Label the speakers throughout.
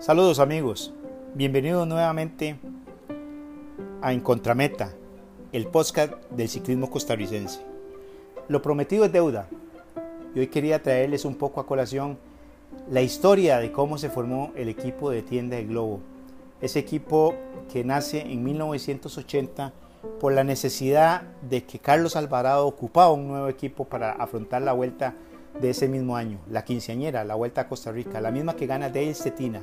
Speaker 1: Saludos amigos, bienvenidos nuevamente a En Contrameta, el podcast del ciclismo costarricense. Lo prometido es deuda y hoy quería traerles un poco a colación la historia de cómo se formó el equipo de Tienda de Globo. Ese equipo que nace en 1980 por la necesidad de que Carlos Alvarado ocupaba un nuevo equipo para afrontar la vuelta de ese mismo año, la quinceañera, la vuelta a Costa Rica, la misma que gana Dale Stetina.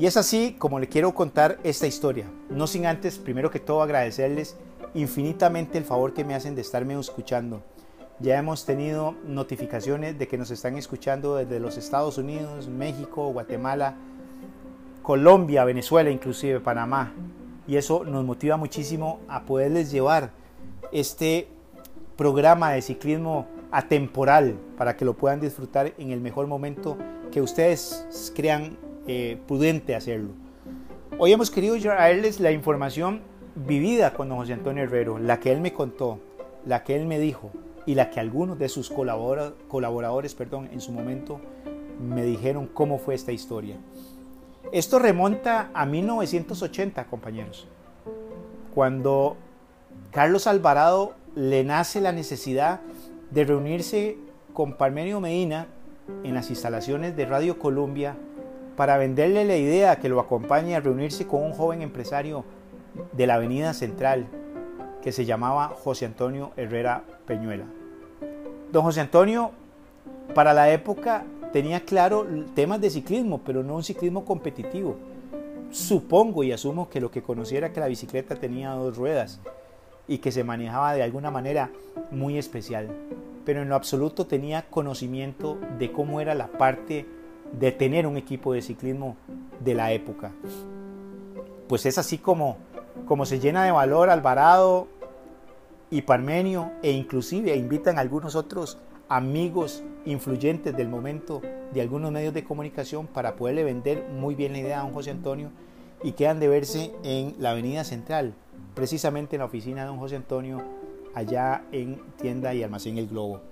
Speaker 1: Y es así como le quiero contar esta historia. No sin antes, primero que todo, agradecerles infinitamente el favor que me hacen de estarme escuchando. Ya hemos tenido notificaciones de que nos están escuchando desde los Estados Unidos, México, Guatemala, Colombia, Venezuela, inclusive Panamá. Y eso nos motiva muchísimo a poderles llevar este programa de ciclismo atemporal para que lo puedan disfrutar en el mejor momento que ustedes crean eh, prudente hacerlo. Hoy hemos querido traerles la información vivida con don José Antonio Herrero, la que él me contó, la que él me dijo y la que algunos de sus colaboradores perdón, en su momento me dijeron cómo fue esta historia. Esto remonta a 1980, compañeros, cuando Carlos Alvarado le nace la necesidad de reunirse con Parmenio Medina en las instalaciones de Radio Colombia para venderle la idea que lo acompañe a reunirse con un joven empresario de la Avenida Central que se llamaba José Antonio Herrera Peñuela. Don José Antonio, para la época, tenía claro temas de ciclismo, pero no un ciclismo competitivo. Supongo y asumo que lo que conociera que la bicicleta tenía dos ruedas y que se manejaba de alguna manera muy especial, pero en lo absoluto tenía conocimiento de cómo era la parte de tener un equipo de ciclismo de la época. Pues es así como, como se llena de valor Alvarado y Parmenio e inclusive invitan a algunos otros amigos influyentes del momento de algunos medios de comunicación para poderle vender muy bien la idea a don José Antonio y quedan de verse en la Avenida Central, precisamente en la oficina de don José Antonio, allá en tienda y almacén El Globo.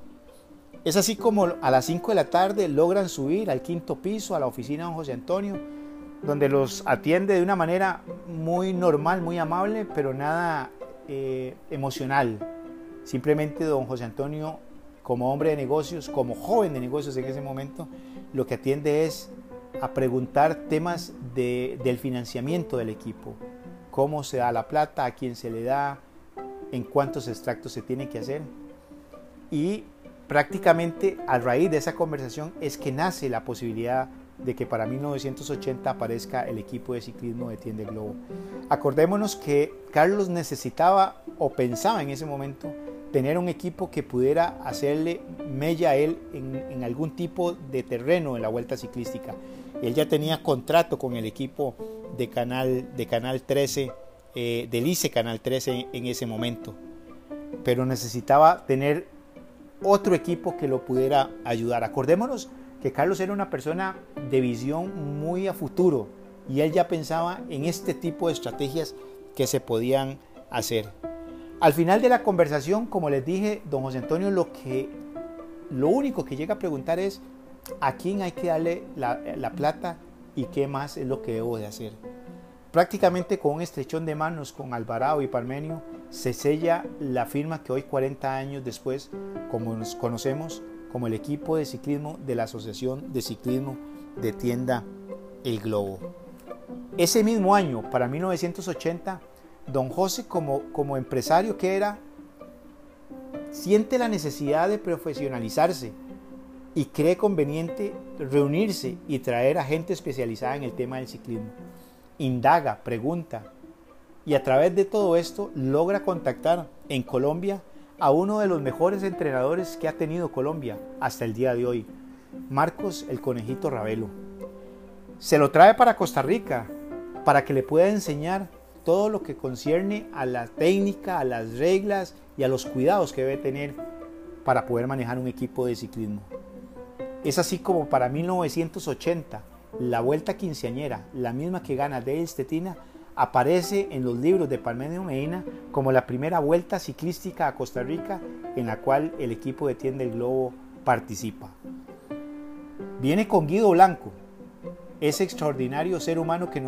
Speaker 1: Es así como a las 5 de la tarde logran subir al quinto piso a la oficina de don José Antonio, donde los atiende de una manera muy normal, muy amable, pero nada eh, emocional. Simplemente don José Antonio, como hombre de negocios, como joven de negocios en ese momento, lo que atiende es a preguntar temas del financiamiento del equipo, cómo se da la plata, a quién se le da, en cuántos extractos se tiene que hacer. Y prácticamente a raíz de esa conversación es que nace la posibilidad de que para 1980 aparezca el equipo de ciclismo de Tiende Globo. Acordémonos que Carlos necesitaba o pensaba en ese momento tener un equipo que pudiera hacerle mella a él en, algún tipo de terreno en la vuelta ciclística. Él ya tenía contrato con el equipo de Canal, de canal 13, eh, del ICE Canal 13 en ese momento, pero necesitaba tener otro equipo que lo pudiera ayudar. Acordémonos que Carlos era una persona de visión muy a futuro y él ya pensaba en este tipo de estrategias que se podían hacer. Al final de la conversación, como les dije, don José Antonio lo que lo único que llega a preguntar es a quién hay que darle la, la plata y qué más es lo que debo de hacer. Prácticamente con un estrechón de manos con Alvarado y Parmenio se sella la firma que hoy 40 años después, como nos conocemos, como el equipo de ciclismo de la Asociación de Ciclismo de Tienda El Globo. Ese mismo año, para 1980, don José como, como empresario que era, siente la necesidad de profesionalizarse y cree conveniente reunirse y traer a gente especializada en el tema del ciclismo. Indaga, pregunta, y a través de todo esto logra contactar en Colombia a uno de los mejores entrenadores que ha tenido Colombia hasta el día de hoy, Marcos el Conejito Ravelo. Se lo trae para Costa Rica para que le pueda enseñar todo lo que concierne a la técnica, a las reglas y a los cuidados que debe tener para poder manejar un equipo de ciclismo. Es así como para 1980, la Vuelta Quinceañera, la misma que gana Dale Stetina, aparece en los libros de Palmenio Medina como la primera vuelta ciclística a Costa Rica en la cual el equipo de Tienda el Globo participa. Viene con Guido Blanco, ese extraordinario ser humano que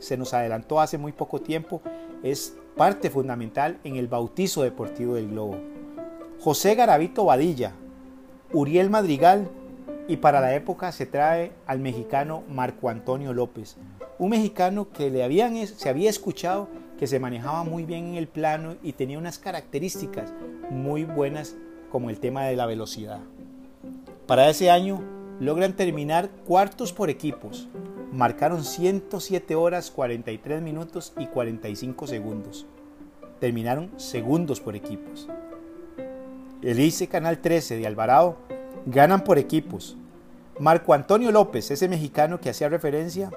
Speaker 1: se nos adelantó hace muy poco tiempo, es parte fundamental en el bautizo deportivo del globo. José Garavito Badilla, Uriel Madrigal y para la época se trae al mexicano Marco Antonio López, un mexicano que le habían, se había escuchado que se manejaba muy bien en el plano y tenía unas características muy buenas como el tema de la velocidad. Para ese año logran terminar cuartos por equipos. Marcaron 107 horas 43 minutos y 45 segundos. Terminaron segundos por equipos. El ICE Canal 13 de Alvarado ganan por equipos. Marco Antonio López, ese mexicano que hacía referencia,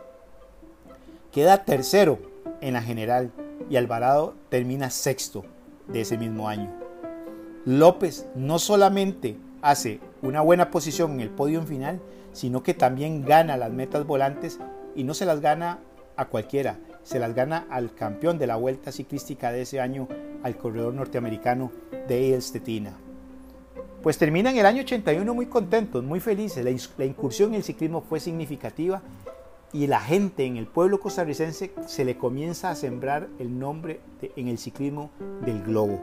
Speaker 1: queda tercero en la general y Alvarado termina sexto de ese mismo año. López no solamente hace una buena posición en el podio final, sino que también gana las metas volantes y no se las gana a cualquiera, se las gana al campeón de la vuelta ciclística de ese año, al corredor norteamericano Dale Stetina. Pues terminan el año 81 muy contentos, muy felices, la, incursión en el ciclismo fue significativa y la gente en el pueblo costarricense se le comienza a sembrar el nombre en el ciclismo del globo.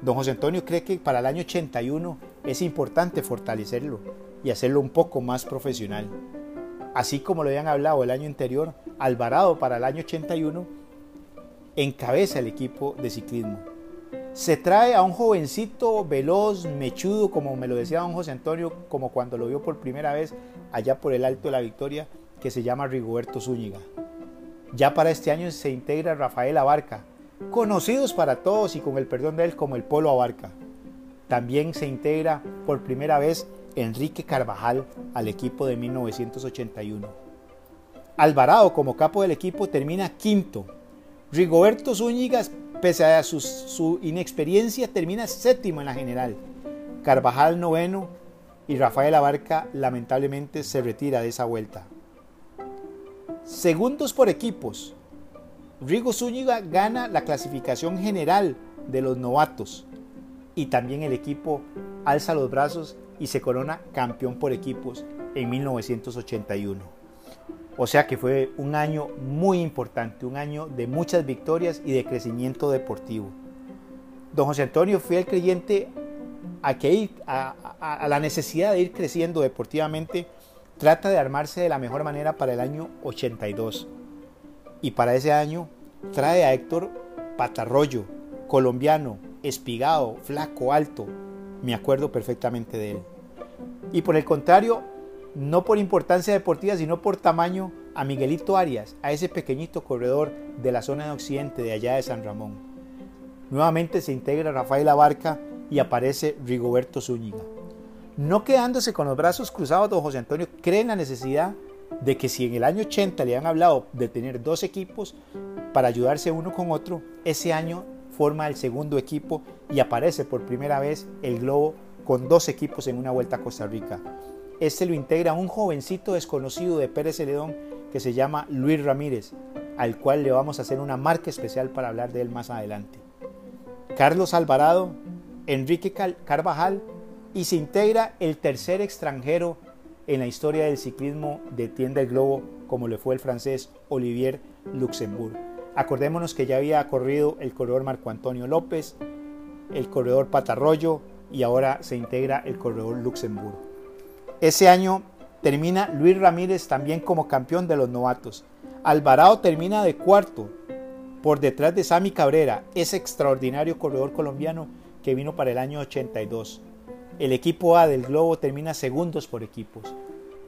Speaker 1: Don José Antonio cree que para el año 81 es importante fortalecerlo y hacerlo un poco más profesional. Así como lo habían hablado el año anterior, Alvarado para el año 81 encabeza el equipo de ciclismo. Se trae a un jovencito veloz, mechudo, como me lo decía don José Antonio, como cuando lo vio por primera vez allá por el Alto de la Victoria, que se llama Rigoberto Zúñiga. Ya para este año se integra Rafael Abarca, conocidos para todos y con el perdón de él como el Polo Abarca. También se integra por primera vez Enrique Carvajal al equipo de 1981. Alvarado como capo del equipo termina quinto. Rigoberto Zúñiga, pese a su, su inexperiencia, termina séptimo en la general. Carvajal noveno y Rafael Abarca lamentablemente se retira de esa vuelta. Segundos por equipos. Rigo Zúñiga gana la clasificación general de los novatos y también el equipo alza los brazos y se corona campeón por equipos en 1981. O sea que fue un año muy importante, un año de muchas victorias y de crecimiento deportivo. Don José Antonio fue el creyente a, que a la necesidad de ir creciendo deportivamente, trata de armarse de la mejor manera para el año 82 y para ese año trae a Héctor Patarroyo, colombiano, espigado, flaco, alto. Me acuerdo perfectamente de él. Y por el contrario, no por importancia deportiva, sino por tamaño, a Miguelito Arias, a ese pequeñito corredor de la zona de occidente de allá de San Ramón. Nuevamente se integra Rafael Abarca y aparece Rigoberto Zúñiga. No quedándose con los brazos cruzados, don José Antonio cree en la necesidad de que si en el año 80 le han hablado de tener dos equipos para ayudarse uno con otro, ese año forma el segundo equipo y aparece por primera vez el Globo con dos equipos en una vuelta a Costa Rica. Este lo integra un jovencito desconocido de Pérez Celedón que se llama Luis Ramírez, al cual le vamos a hacer una marca especial para hablar de él más adelante. Carlos Alvarado, Enrique Carvajal y se integra el tercer extranjero en la historia del ciclismo de tienda el globo, como le fue el francés Olivier Luxembourg. Acordémonos que ya había corrido el corredor Marco Antonio López, el corredor Patarroyo y ahora se integra el corredor Luxembourg. Ese año termina Luis Ramírez también como campeón de los novatos. Alvarado termina de cuarto por detrás de Sami Cabrera, ese extraordinario corredor colombiano que vino para el año 82. El equipo A del Globo termina segundos por equipos.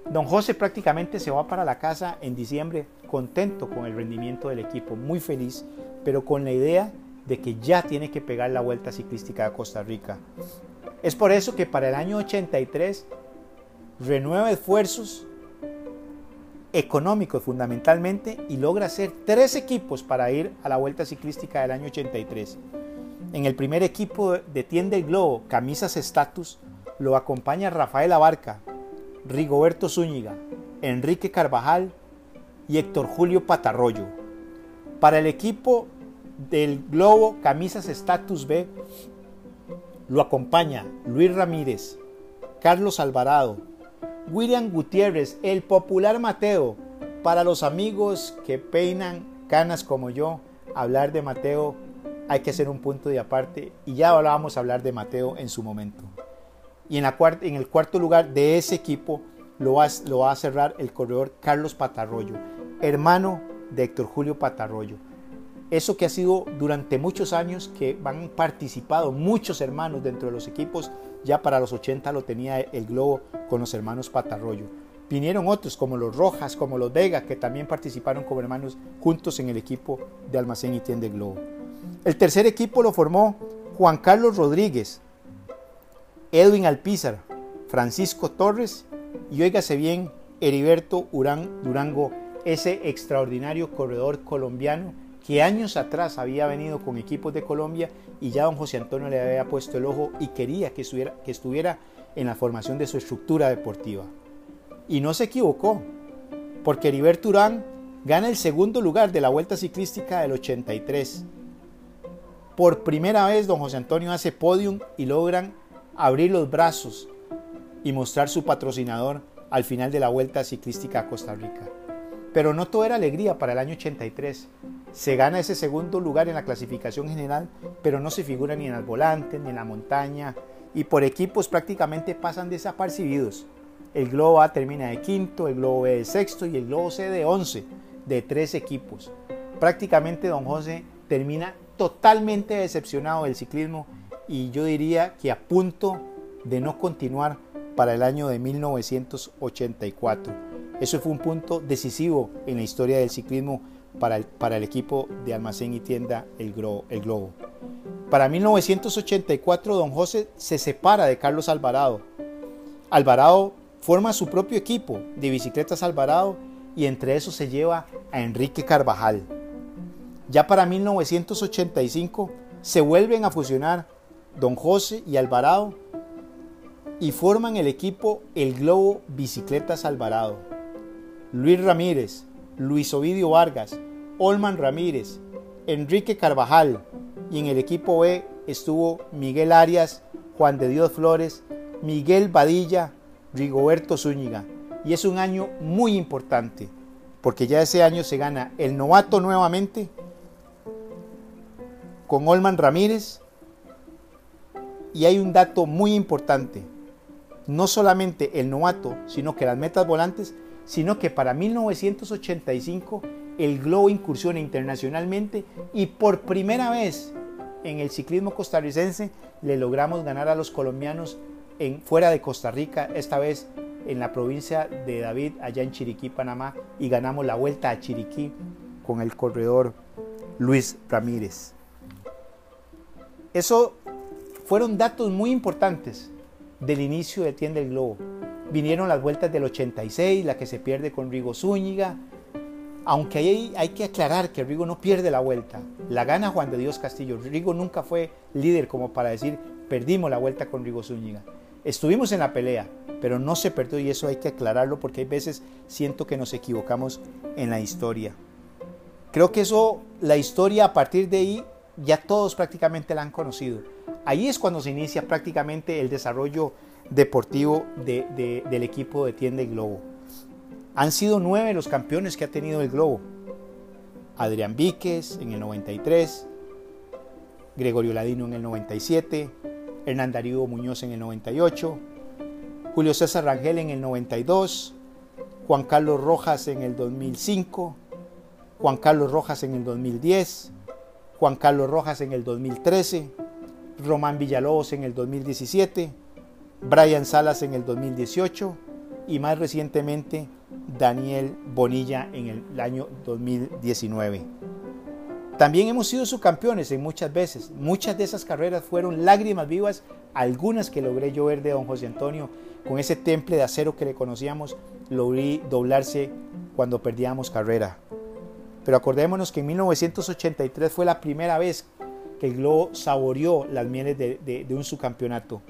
Speaker 1: Don José prácticamente se va para la casa en diciembre contento con el rendimiento del equipo, muy feliz, pero con la idea de que ya tiene que pegar la vuelta ciclística de Costa Rica. Es por eso que para el año 83 renueva esfuerzos económicos fundamentalmente y logra hacer tres equipos para ir a la vuelta ciclística del año 83. En el primer equipo de Tienda el Globo, Camisas Status, lo acompaña Rafael Abarca, Rigoberto Zúñiga, Enrique Carvajal y Héctor Julio Patarroyo. Para el equipo del Globo Camisas Status B, lo acompaña Luis Ramírez, Carlos Alvarado, William Gutiérrez, el popular Mateo, para los amigos que peinan canas como yo, hablar de Mateo hay que hacer un punto de aparte y ya vamos a hablar de Mateo en su momento. Y en, el cuarto lugar de ese equipo lo va, lo va a cerrar el corredor Carlos Patarroyo, hermano de Héctor Julio Patarroyo. Eso que ha sido durante muchos años que han participado muchos hermanos dentro de los equipos, ya para los 80 lo tenía el Globo con los hermanos Patarroyo. Vinieron otros como los Rojas, como los Vega, que también participaron como hermanos juntos en el equipo de Almacén y Tienda Globo. El tercer equipo lo formó Juan Carlos Rodríguez, Edwin Alpizar, Francisco Torres y oígase bien, Heriberto Urán Durango, ese extraordinario corredor colombiano que años atrás había venido con equipos de Colombia y ya don José Antonio le había puesto el ojo y quería que estuviera, que estuviera en la formación de su estructura deportiva. Y no se equivocó, porque Heriberto Urán gana el segundo lugar de la Vuelta Ciclística del 83. Por primera vez don José Antonio hace podium y logran abrir los brazos y mostrar su patrocinador al final de la Vuelta Ciclística a Costa Rica. Pero no todo era alegría para el año 83. Se gana ese segundo lugar en la clasificación general, pero no se figura ni en el volante, ni en la montaña, y por equipos prácticamente pasan desapercibidos. El Globo A termina de quinto, el Globo B de sexto y el Globo C de once, de tres equipos. Prácticamente don José termina totalmente decepcionado del ciclismo y yo diría que a punto de no continuar para el año de 1984. Eso fue un punto decisivo en la historia del ciclismo para el, equipo de almacén y tienda el, el Globo. Para 1984, don José se separa de Carlos Alvarado. Alvarado forma su propio equipo de bicicletas Alvarado y entre esos se lleva a Enrique Carvajal. Ya para 1985 se vuelven a fusionar Don José y Alvarado y forman el equipo El Globo Bicicletas Alvarado. Luis Ramírez, Luis Ovidio Vargas, Olman Ramírez, Enrique Carvajal y en el equipo B estuvo Miguel Arias, Juan de Dios Flores, Miguel Badilla, Rigoberto Zúñiga. Y es un año muy importante, porque ya ese año se gana el novato nuevamente con Olman Ramírez. Y hay un dato muy importante, no solamente el novato, sino que las metas volantes, sino que para 1985 el Globo incursiona internacionalmente y por primera vez en el ciclismo costarricense le logramos ganar a los colombianos en, fuera de Costa Rica, esta vez en la provincia de David, allá en Chiriquí, Panamá, y ganamos la vuelta a Chiriquí con el corredor Luis Ramírez. Eso fueron datos muy importantes del inicio de Tienda el Globo. Vinieron las vueltas del 86, la que se pierde con Rigo Zúñiga, aunque hay, hay que aclarar que Rigo no pierde la vuelta, la gana Juan de Dios Castillo. Rigo nunca fue líder como para decir perdimos la vuelta con Rigo Zúñiga. Estuvimos en la pelea, pero no se perdió y eso hay que aclararlo porque hay veces siento que nos equivocamos en la historia. Creo que eso, la historia a partir de ahí, ya todos prácticamente la han conocido. Ahí es cuando se inicia prácticamente el desarrollo deportivo del equipo de Tienda y Globo. Han sido nueve los campeones que ha tenido el Globo. Adrián Víquez en el 93, Gregorio Ladino en el 97, Hernán Darío Muñoz en el 98, Julio César Rangel en el 92, Juan Carlos Rojas en el 2005, Juan Carlos Rojas en el 2010, Juan Carlos Rojas en el 2013, Román Villalobos en el 2017, Brian Salas en el 2018 y más recientemente Daniel Bonilla en el año 2019. También hemos sido subcampeones en muchas veces. Muchas de esas carreras fueron lágrimas vivas, algunas que logré yo ver de don José Antonio, con ese temple de acero que le conocíamos, lo vi doblarse cuando perdíamos carrera. Pero acordémonos que en 1983 fue la primera vez que el Globo saboreó las mieles de, de un subcampeonato.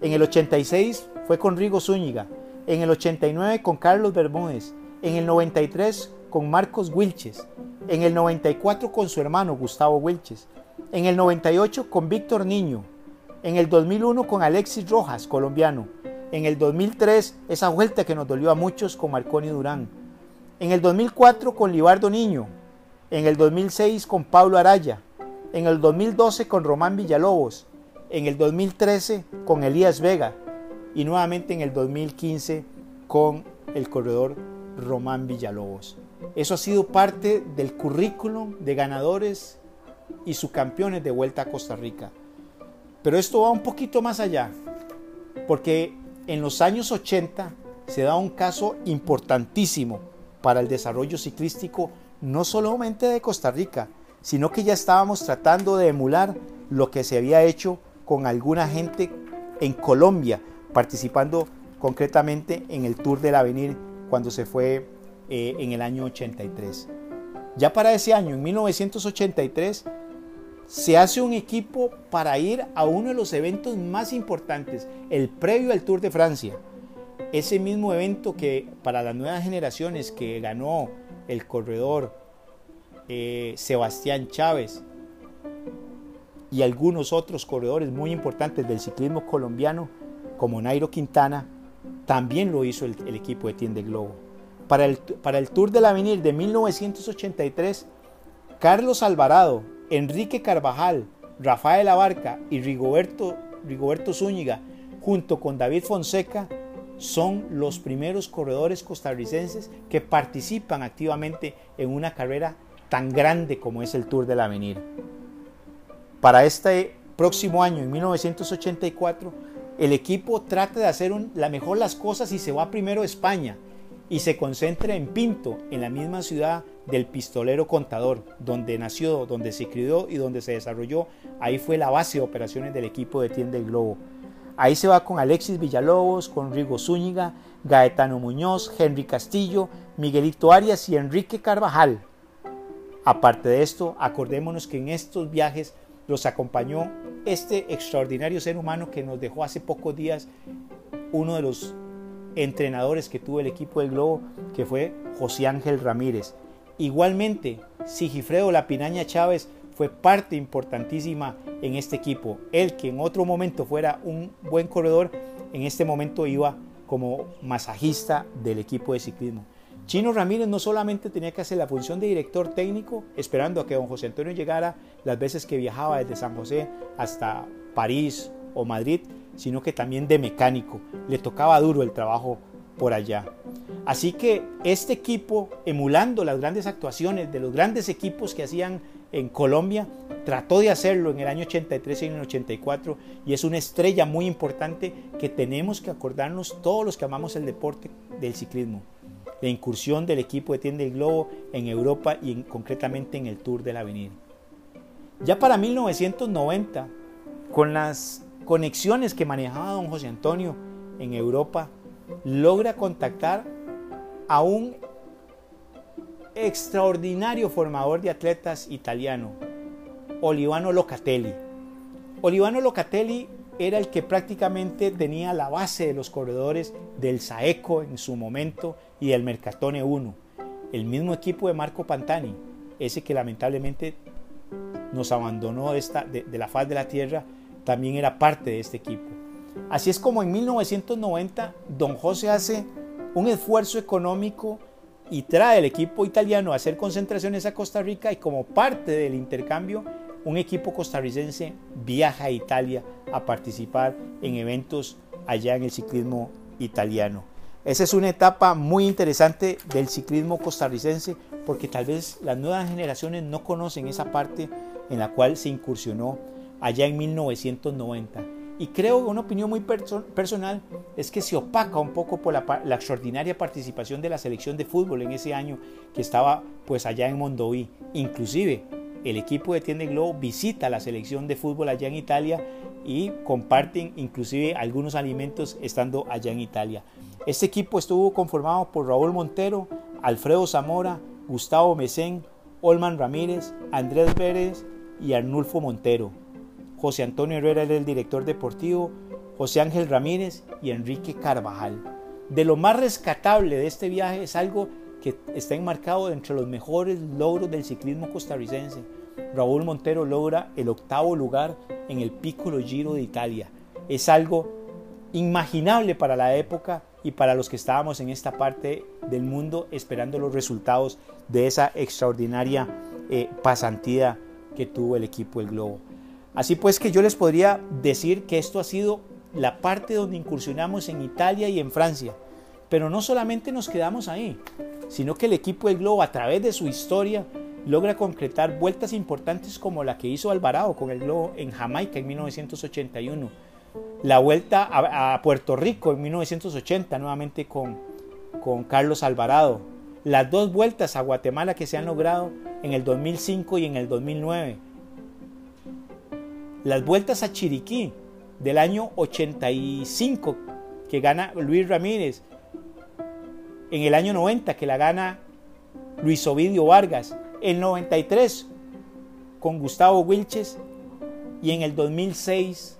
Speaker 1: En el 86 fue con Rigo Zúñiga, en el 89 con Carlos Bermúdez, en el 93 con Marcos Wilches, en el 94 con su hermano Gustavo Wilches, en el 98 con Víctor Niño, en el 2001 con Alexis Rojas, colombiano, en el 2003 esa vuelta que nos dolió a muchos con Marconi Durán, En el 2004 con Libardo Niño, en el 2006 con Pablo Araya, en el 2012 con Román Villalobos, en el 2013 con Elías Vega y nuevamente en el 2015 con el corredor Román Villalobos. Eso ha sido parte del currículum de ganadores y subcampeones de Vuelta a Costa Rica. Pero esto va un poquito más allá, porque en los años 80 se da un caso importantísimo para el desarrollo ciclístico no solamente de Costa Rica, sino que ya estábamos tratando de emular lo que se había hecho con alguna gente en Colombia, participando concretamente en el Tour del Avenir cuando se fue eh, en el año 83. Ya para ese año, en 1983, se hace un equipo para ir a uno de los eventos más importantes, el previo al Tour de Francia. Ese mismo evento que para las nuevas generaciones que ganó el corredor eh, Sebastián Chávez y algunos otros corredores muy importantes del ciclismo colombiano, como Nairo Quintana, también lo hizo el, equipo de Tiende Globo. Para el, para el Tour del Avenir de 1983, Carlos Alvarado, Enrique Carvajal, Rafael Abarca y Rigoberto, Rigoberto Zúñiga, junto con David Fonseca, son los primeros corredores costarricenses que participan activamente en una carrera tan grande como es el Tour del Avenir. Para este próximo año, en 1984, el equipo trata de hacer la mejor las cosas y se va primero a España y se concentra en Pinto, en la misma ciudad del pistolero contador, donde nació, donde se crió y donde se desarrolló. Ahí fue la base de operaciones del equipo de Tienda del Globo. Ahí se va con Alexis Villalobos, con Rigo Zúñiga, Gaetano Muñoz, Henry Castillo, Miguelito Arias y Enrique Carvajal. Aparte de esto, acordémonos que en estos viajes los acompañó este extraordinario ser humano que nos dejó hace pocos días uno de los entrenadores que tuvo el equipo del Globo, que fue José Ángel Ramírez. Igualmente, Sigifredo La Pinaña Chávez fue parte importantísima en este equipo. Él que en otro momento fuera un buen corredor, en este momento iba como masajista del equipo de ciclismo. Chino Ramírez no solamente tenía que hacer la función de director técnico, esperando a que don José Antonio llegara las veces que viajaba desde San José hasta París o Madrid, sino que también de mecánico. Le tocaba duro el trabajo por allá. Así que este equipo, emulando las grandes actuaciones de los grandes equipos que hacían en Colombia, trató de hacerlo en el año 83 y en el 84 y es una estrella muy importante que tenemos que acordarnos todos los que amamos el deporte del ciclismo la incursión del equipo de Tienda el Globo en Europa y concretamente en el Tour del Avenir. Ya para 1990, con las conexiones que manejaba don José Antonio en Europa, logra contactar a un extraordinario formador de atletas italiano, Olivano Locatelli. Olivano Locatelli era el que prácticamente tenía la base de los corredores del Saeco en su momento y del Mercatone 1. El mismo equipo de Marco Pantani, ese que lamentablemente nos abandonó de, esta, de, la faz de la tierra, también era parte de este equipo. Así es como en 1990 don José hace un esfuerzo económico y trae el equipo italiano a hacer concentraciones a Costa Rica y como parte del intercambio un equipo costarricense viaja a Italia a participar en eventos allá en el ciclismo italiano. Esa es una etapa muy interesante del ciclismo costarricense porque tal vez las nuevas generaciones no conocen esa parte en la cual se incursionó allá en 1990. Y creo una opinión muy personal es que se opaca un poco por la, la, extraordinaria participación de la selección de fútbol en ese año que estaba pues allá en Mondoví. Inclusive el equipo de Tiende Globo visita la selección de fútbol allá en Italia y comparten inclusive algunos alimentos estando allá en Italia. Este equipo estuvo conformado por Raúl Montero, Alfredo Zamora, Gustavo Mesén, Olman Ramírez, Andrés Pérez y Arnulfo Montero. José Antonio Herrera era el director deportivo, José Ángel Ramírez y Enrique Carvajal. De lo más rescatable de este viaje es algo que está enmarcado entre los mejores logros del ciclismo costarricense. Raúl Montero logra el octavo lugar en el Piccolo Giro de Italia. Es algo imaginable para la época y para los que estábamos en esta parte del mundo esperando los resultados de esa extraordinaria eh, pasantía que tuvo el equipo del Globo. Así pues que yo les podría decir que esto ha sido la parte donde incursionamos en Italia y en Francia. Pero no solamente nos quedamos ahí, sino que el equipo del Globo a través de su historia logra concretar vueltas importantes como la que hizo Alvarado con el Globo en Jamaica en 1981, la vuelta a, Puerto Rico en 1980 nuevamente con, con Carlos Alvarado, las dos vueltas a Guatemala que se han logrado en el 2005 y en el 2009, las vueltas a Chiriquí del año 85 que gana Luis Ramírez, en el año 90 que la gana Luis Ovidio Vargas, el 93 con Gustavo Wilches y en el 2006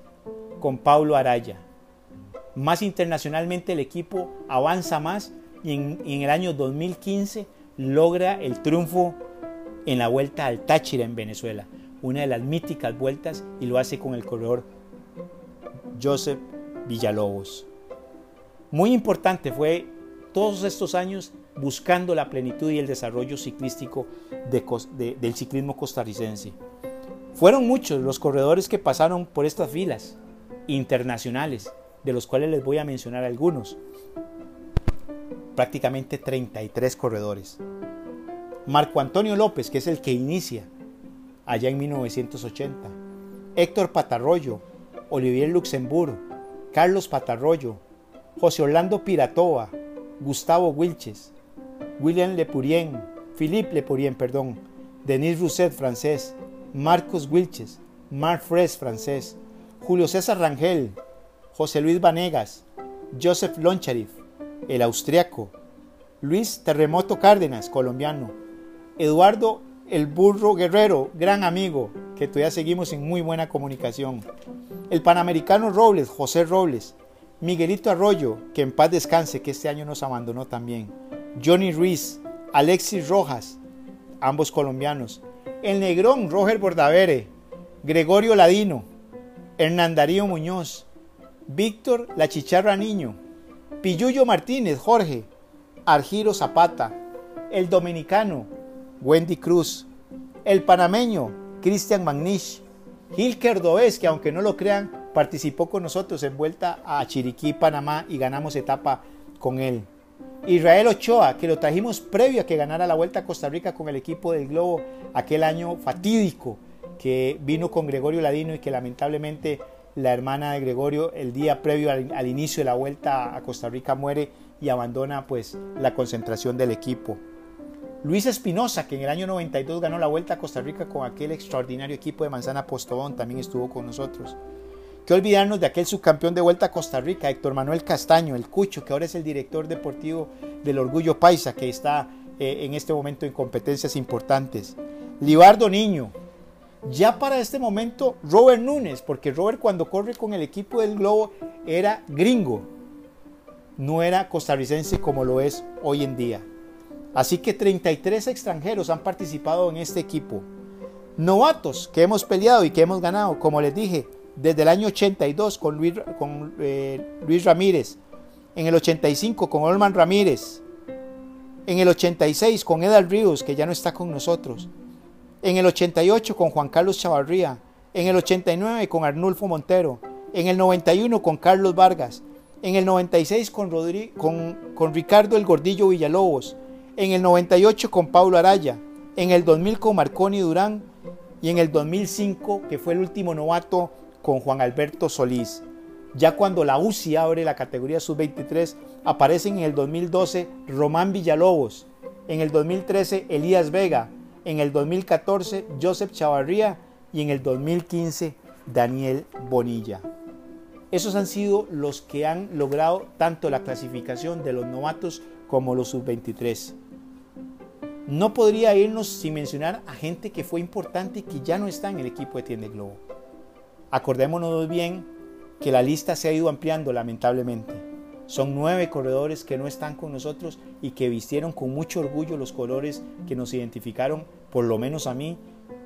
Speaker 1: con Pablo Araya. Más internacionalmente el equipo avanza más y en, y en, el año 2015 logra el triunfo en la vuelta al Táchira en Venezuela, una de las míticas vueltas y lo hace con el corredor Joseph Villalobos. Muy importante fue todos estos años buscando la plenitud y el desarrollo ciclístico del ciclismo costarricense. Fueron muchos los corredores que pasaron por estas filas internacionales, de los cuales les voy a mencionar algunos. Prácticamente 33 corredores. Marco Antonio López, que es el que inicia allá en 1980. Héctor Patarroyo, Olivier Luxemburgo, Carlos Patarroyo, José Orlando Piratova, Gustavo Wilches, William Lepurien, Philippe Lepurien, perdón, Denis Rousset, francés, Marcos Wilches, Marc Fres, francés, Julio César Rangel, José Luis Vanegas, Joseph Loncharif, el austriaco, Luis Terremoto Cárdenas, colombiano, Eduardo el Burro Guerrero, gran amigo, que todavía seguimos en muy buena comunicación, el panamericano Robles, José Robles, Miguelito Arroyo, que en paz descanse, que este año nos abandonó también, Johnny Ruiz, Alexis Rojas, ambos colombianos, el Negrón Roger Bordavere, Gregorio Ladino, Hernán Darío Muñoz, Víctor La Chicharra Niño, Pilluyo Martínez Jorge, Argiro Zapata, el dominicano Wendy Cruz, el panameño Cristian Magnish, Gil Cordobés, que aunque no lo crean, participó con nosotros en vuelta a Chiriquí, Panamá y ganamos etapa con él. Israel Ochoa, que lo trajimos previo a que ganara la Vuelta a Costa Rica con el equipo del Globo, aquel año fatídico que vino con Gregorio Ladino y que lamentablemente la hermana de Gregorio el día previo al, inicio de la Vuelta a Costa Rica muere y abandona pues la concentración del equipo. Luis Espinosa, que en el año 92 ganó la Vuelta a Costa Rica con aquel extraordinario equipo de Manzana Postobón, también estuvo con nosotros. Qué olvidarnos de aquel subcampeón de vuelta a Costa Rica, Héctor Manuel Castaño, el Cucho, que ahora es el director deportivo del Orgullo Paisa, que está eh, en este momento en competencias importantes. Libardo Niño. Ya para este momento, Robert Núñez, porque Robert cuando corre con el equipo del Globo era gringo, no era costarricense como lo es hoy en día. Así que 33 extranjeros han participado en este equipo. Novatos que hemos peleado y que hemos ganado, como les dije, desde el año 82 con Luis, con, eh, Luis Ramírez, en el 85 con Olman Ramírez, en el 86 con Edal Ríos, que ya no está con nosotros, en el 88 con Juan Carlos Chavarría, en el 89 con Arnulfo Montero, en el 91 con Carlos Vargas, en el 96 con, con, con Ricardo El Gordillo Villalobos, en el 98 con Paulo Araya, en el 2000 con Marconi Durán y en el 2005, que fue el último novato, con Juan Alberto Solís. Ya cuando la UCI abre la categoría sub-23, aparecen en el 2012 Román Villalobos, en el 2013 Elías Vega, en el 2014 Joseph Chavarría y en el 2015 Daniel Bonilla. Esos han sido los que han logrado tanto la clasificación de los novatos como los sub-23. No podría irnos sin mencionar a gente que fue importante y que ya no está en el equipo de Tiende Globo. Acordémonos bien que la lista se ha ido ampliando lamentablemente. Son nueve corredores que no están con nosotros y que vistieron con mucho orgullo los colores que nos identificaron, por lo menos a mí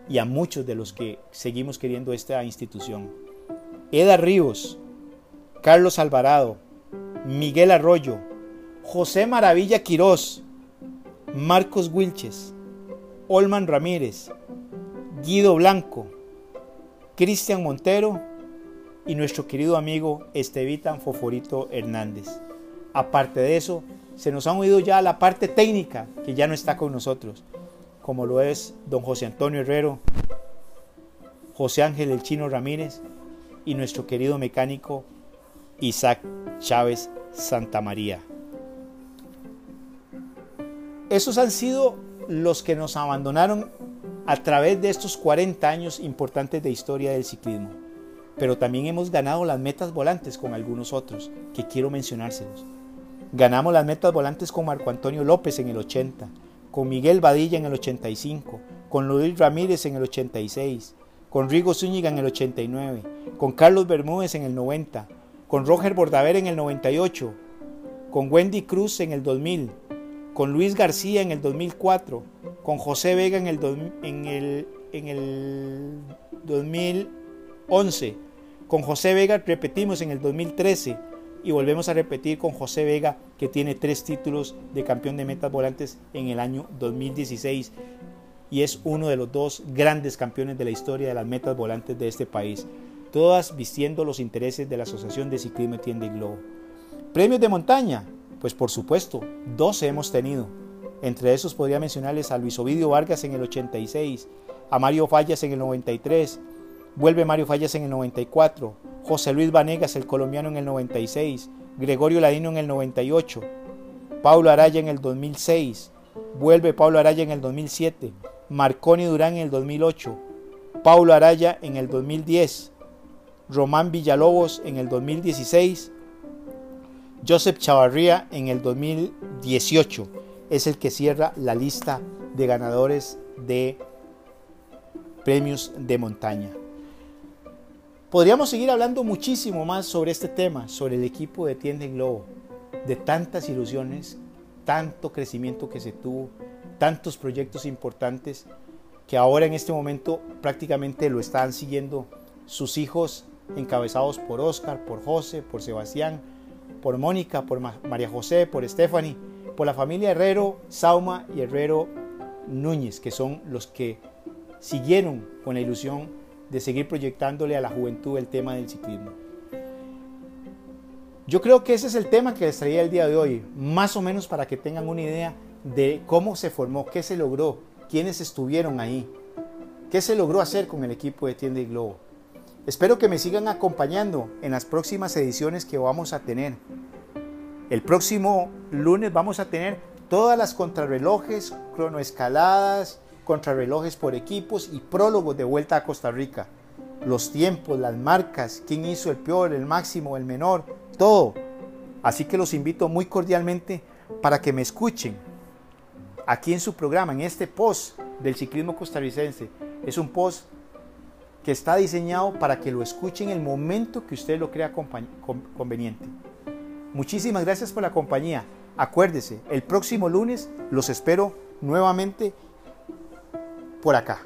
Speaker 1: y a muchos de los que seguimos queriendo esta institución. Eda Ríos, Carlos Alvarado, Miguel Arroyo, José Maravilla Quirós, Marcos Wilches, Olman Ramírez, Guido Blanco, Cristian Montero y nuestro querido amigo Estevitan Foforito Hernández. Aparte de eso, se nos han oído ya la parte técnica que ya no está con nosotros, como lo es don José Antonio Herrero, José Ángel El Chino Ramírez y nuestro querido mecánico Isaac Chávez Santamaría. Esos han sido los que nos abandonaron a través de estos 40 años importantes de historia del ciclismo. Pero también hemos ganado las metas volantes con algunos otros, que quiero mencionárselos. Ganamos las metas volantes con Marco Antonio López en el 80, con Miguel Badilla en el 85, con Luis Ramírez en el 86, con Rigo Zúñiga en el 89, con Carlos Bermúdez en el 90, con Roger Bordaver en el 98, con Wendy Cruz en el 2000, con Luis García en el 2004, con José Vega en el, en el, en el 2011, con José Vega repetimos en el 2013 y volvemos a repetir con José Vega que tiene tres títulos de campeón de metas volantes en el año 2016 y es uno de los dos grandes campeones de la historia de las metas volantes de este país, todas vistiendo los intereses de la Asociación de Ciclismo Tienda y Globo. Premios de montaña, pues por supuesto, 12 hemos tenido. Entre esos podría mencionarles a Luis Ovidio Vargas en el 86, a Mario Fallas en el 93, vuelve Mario Fallas en el 94, José Luis Vanegas el colombiano en el 96, Gregorio Ladino en el 98, Paulo Araya en el 2006, vuelve Paulo Araya en el 2007, Marconi Durán en el 2008, Paulo Araya en el 2010, Román Villalobos en el 2016, Joseph Chavarría en el 2018 es el que cierra la lista de ganadores de premios de montaña. Podríamos seguir hablando muchísimo más sobre este tema, sobre el equipo de Tienda Globo, de tantas ilusiones, tanto crecimiento que se tuvo, tantos proyectos importantes que ahora en este momento prácticamente lo están siguiendo sus hijos encabezados por Oscar, por José, por Sebastián, por Mónica, por María José, por Stephanie, por la familia Herrero, Sauma y Herrero Núñez, que son los que siguieron con la ilusión de seguir proyectándole a la juventud el tema del ciclismo. Yo creo que ese es el tema que les traía el día de hoy, más o menos para que tengan una idea de cómo se formó, qué se logró, quiénes estuvieron ahí, qué se logró hacer con el equipo de Tienda y Globo. Espero que me sigan acompañando en las próximas ediciones que vamos a tener. El próximo lunes vamos a tener todas las contrarrelojes, cronoescaladas, contrarrelojes por equipos y prólogos de vuelta a Costa Rica. Los tiempos, las marcas, quién hizo el peor, el máximo, el menor, todo. Así que los invito muy cordialmente para que me escuchen aquí en su programa, en este post del ciclismo costarricense. Es un post que está diseñado para que lo escuchen en el momento que usted lo crea conveniente. Muchísimas gracias por la compañía. Acuérdese, el próximo lunes los espero nuevamente por acá.